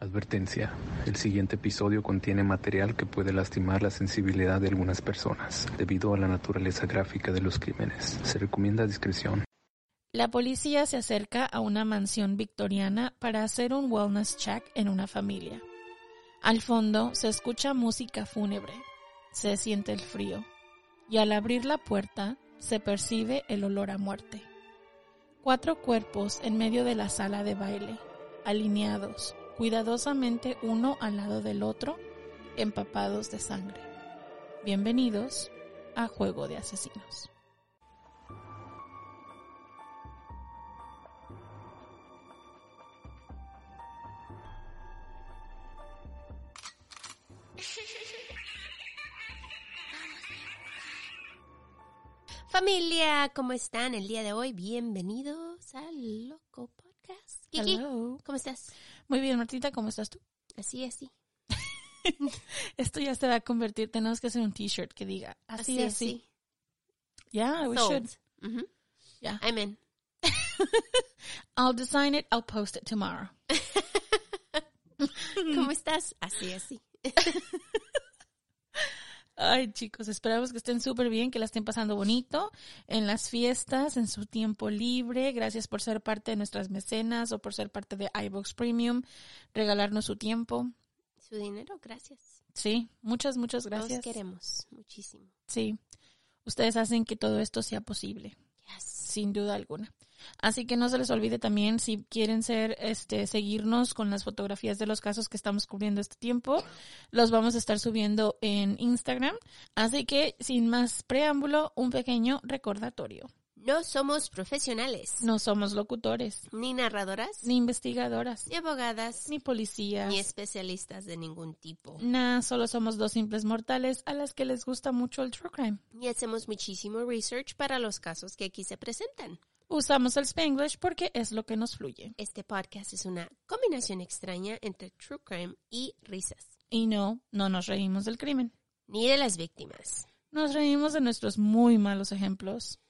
Advertencia. El siguiente episodio contiene material que puede lastimar la sensibilidad de algunas personas debido a la naturaleza gráfica de los crímenes. Se recomienda discreción. La policía se acerca a una mansión victoriana para hacer un wellness check en una familia. Al fondo se escucha música fúnebre, se siente el frío y al abrir la puerta se percibe el olor a muerte. Cuatro cuerpos en medio de la sala de baile, alineados, cuidadosamente uno al lado del otro, empapados de sangre. Bienvenidos a Juego de Asesinos. Familia, ¿cómo están el día de hoy? Bienvenidos al Loco Podcast. Kiki, Hello. ¿cómo estás? Muy bien, Martita, ¿cómo estás tú? Así, así. Esto ya se va a convertir, tenemos que hacer un t-shirt que diga así, así. Yeah, we Sold. should. Ujú. Yeah. I'm in. I'll design it, I'll post it tomorrow. ¿Cómo estás? Así, así. Ay, chicos, esperamos que estén súper bien, que la estén pasando bonito en las fiestas, en su tiempo libre. Gracias por ser parte de nuestras mecenas o por ser parte de iBox Premium, regalarnos su tiempo. Su dinero, gracias. Sí, muchas, muchas Los gracias. queremos muchísimo. Sí, ustedes hacen que todo esto sea posible. Yes. sin duda alguna. Así que no se les olvide también si quieren ser, este, seguirnos con las fotografías de los casos que estamos cubriendo este tiempo, los vamos a estar subiendo en Instagram. Así que sin más preámbulo, un pequeño recordatorio. No somos profesionales, No somos locutores, ni narradoras, ni investigadoras, ni abogadas, ni policías. ni especialistas de ningún tipo. Nah, solo somos dos simples mortales a las que les gusta mucho el true crime. Y hacemos muchísimo research para los casos que aquí se presentan. Usamos el Spanglish porque es lo que nos fluye. Este podcast es una combinación extraña entre true crime y risas. Y no, no nos reímos del crimen. Ni de las víctimas. Nos reímos de nuestros muy malos ejemplos.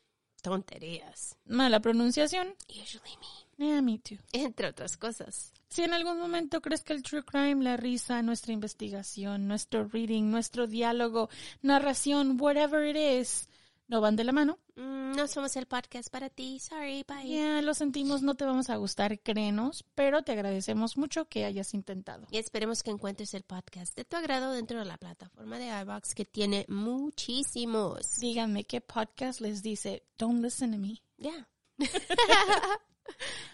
Tonterías. Mala pronunciación. Usually me. Yeah, me too. Entre otras cosas. Si en algún momento crees que el true crime, la risa, nuestra investigación, nuestro reading, nuestro diálogo, narración, whatever it is, no van de la mano, Mm, no somos el podcast para ti. Sorry, bye. ya lo sentimos, no te vamos a gustar, créenos, pero te agradecemos mucho que hayas intentado. Y esperemos que encuentres el podcast de tu agrado dentro de la plataforma de iVox que tiene muchísimos. Díganme qué podcast les dice, don't listen to me. Ya.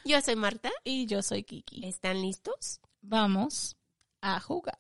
Yo soy Marta. Y yo soy Kiki. ¿Están listos? Vamos a jugar.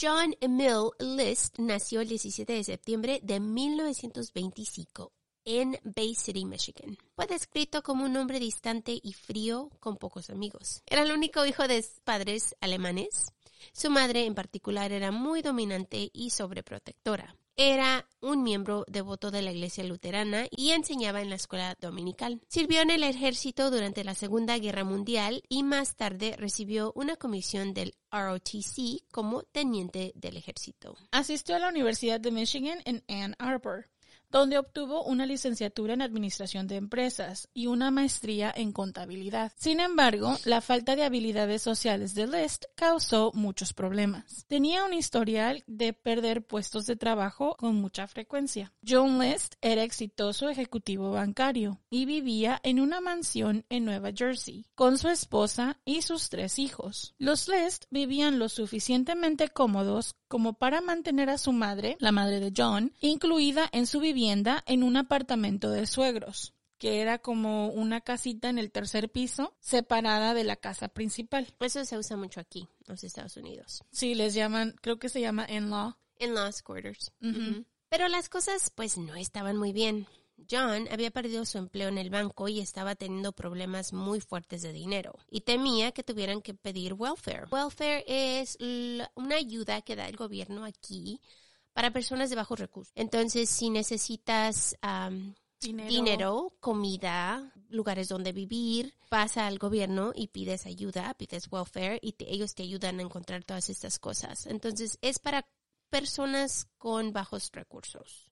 John Emil List nació el 17 de septiembre de 1925 en Bay City, Michigan. Fue descrito como un hombre distante y frío con pocos amigos. Era el único hijo de padres alemanes. Su madre en particular era muy dominante y sobreprotectora. Era un miembro devoto de la iglesia luterana y enseñaba en la escuela dominical. Sirvió en el ejército durante la Segunda Guerra Mundial y más tarde recibió una comisión del ROTC como teniente del ejército. Asistió a la Universidad de Michigan en Ann Arbor, donde obtuvo una licenciatura en Administración de Empresas y una maestría en Contabilidad. Sin embargo, la falta de habilidades sociales de List causó muchos problemas. Tenía un historial de perder puestos de trabajo con mucha frecuencia. John List era exitoso ejecutivo bancario y vivía en una mansión en Nueva Jersey con su esposa y sus tres hijos. Los List vivían lo suficientemente cómodos como para mantener a su madre, la madre de John, incluida en su vivienda en un apartamento de suegros que era como una casita en el tercer piso, separada de la casa principal. Eso se usa mucho aquí, en los Estados Unidos. Sí, les llaman, creo que se llama in-law. In-laws quarters. Pero las cosas pues no estaban muy bien. John había perdido su empleo en el banco y estaba teniendo problemas muy fuertes de dinero y temía que tuvieran que pedir welfare. Welfare es una ayuda que da el gobierno aquí para personas de bajos recursos. Entonces, si necesitas dinero. comida, lugares donde vivir, pasa al gobierno y pides ayuda, pides welfare y ellos te ayudan a encontrar todas estas cosas. Entonces, es para personas con bajos recursos.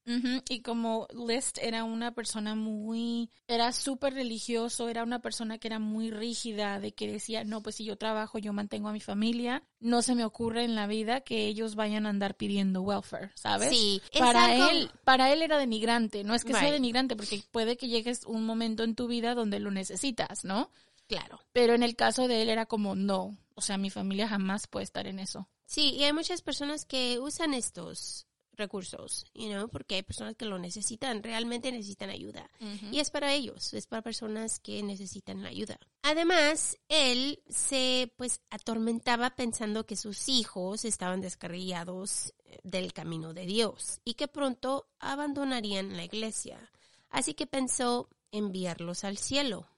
Y como List era una persona muy, era súper religioso, era una persona que era muy rígida, de que decía, no, pues si yo trabajo, yo mantengo a mi familia, no se me ocurre en la vida que ellos vayan a andar pidiendo welfare, ¿sabes? Sí, para él, para él era denigrante, no es que sea denigrante, porque puede que llegues un momento en tu vida donde lo necesitas, ¿no? Claro. Pero en el caso de él era como, no, o sea, mi familia jamás puede estar en eso. Sí, y hay muchas personas que usan estos recursos, you know, porque hay personas que lo necesitan, realmente necesitan ayuda. Y es para ellos, es para personas que necesitan la ayuda. Además, él se pues atormentaba pensando que sus hijos estaban descarriados eh, del camino de Dios y que pronto abandonarían la iglesia. Así que pensó enviarlos al cielo.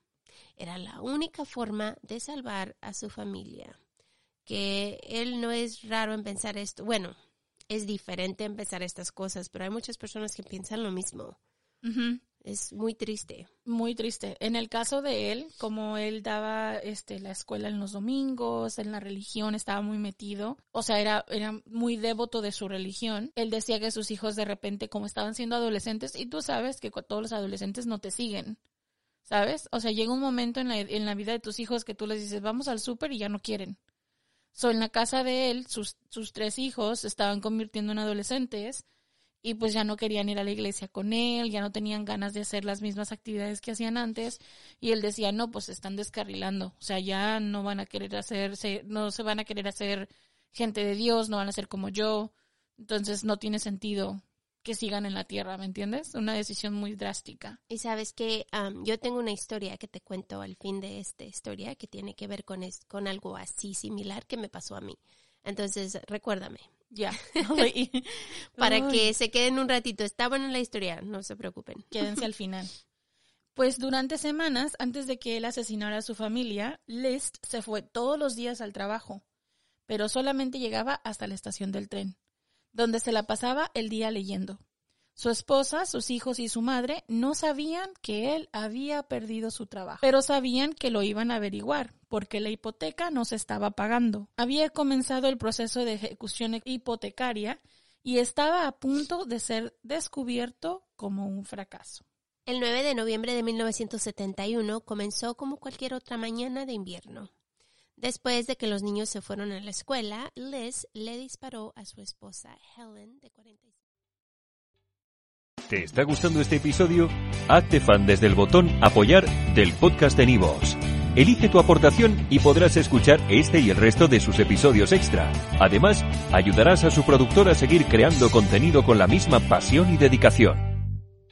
Era la única forma de salvar a su familia que él no es raro en pensar esto. Bueno, es diferente en pensar estas cosas, pero hay muchas personas que piensan lo mismo. Es muy triste. Muy triste. En el caso de él, como él daba este, la escuela en los domingos, en la religión, estaba muy metido, o sea, era, era muy devoto de su religión, él decía que sus hijos de repente, como estaban siendo adolescentes, y tú sabes que todos los adolescentes no te siguen, ¿sabes? O sea, llega un momento en la, en la vida de tus hijos que tú les dices, vamos al súper y ya no quieren. So, en la casa de él, sus, sus tres hijos estaban convirtiendo en adolescentes y pues ya no querían ir a la iglesia con él, ya no tenían ganas de hacer las mismas actividades que hacían antes y él decía, no, pues están descarrilando, o sea, ya no van a querer hacerse, no se van a querer hacer gente de Dios, no van a ser como yo, entonces no tiene sentido que sigan en la tierra, ¿me entiendes? Una decisión muy drástica. Y sabes que yo tengo una historia que te cuento al fin de esta historia que tiene que ver con, con algo así similar que me pasó a mí. Entonces, recuérdame. Ya. Para que se queden un ratito. Está buena la historia, no se preocupen. Quédense al final. Pues durante semanas, antes de que él asesinara a su familia, List se fue todos los días al trabajo, pero solamente llegaba hasta la estación del tren donde se la pasaba el día leyendo. Su esposa, sus hijos y su madre no sabían que él había perdido su trabajo, pero sabían que lo iban a averiguar, porque la hipoteca no se estaba pagando. Había comenzado el proceso de ejecución hipotecaria y estaba a punto de ser descubierto como un fracaso. El 9 de noviembre de 1971 comenzó como cualquier otra mañana de invierno. Después de que los niños se fueron a la escuela, Liz le disparó a su esposa Helen, de 45. ¿Te está gustando este episodio? Hazte fan desde el botón Apoyar del podcast de Nivos. Elige tu aportación y podrás escuchar este y el resto de sus episodios extra. Además, ayudarás a su productor a seguir creando contenido con la misma pasión y dedicación.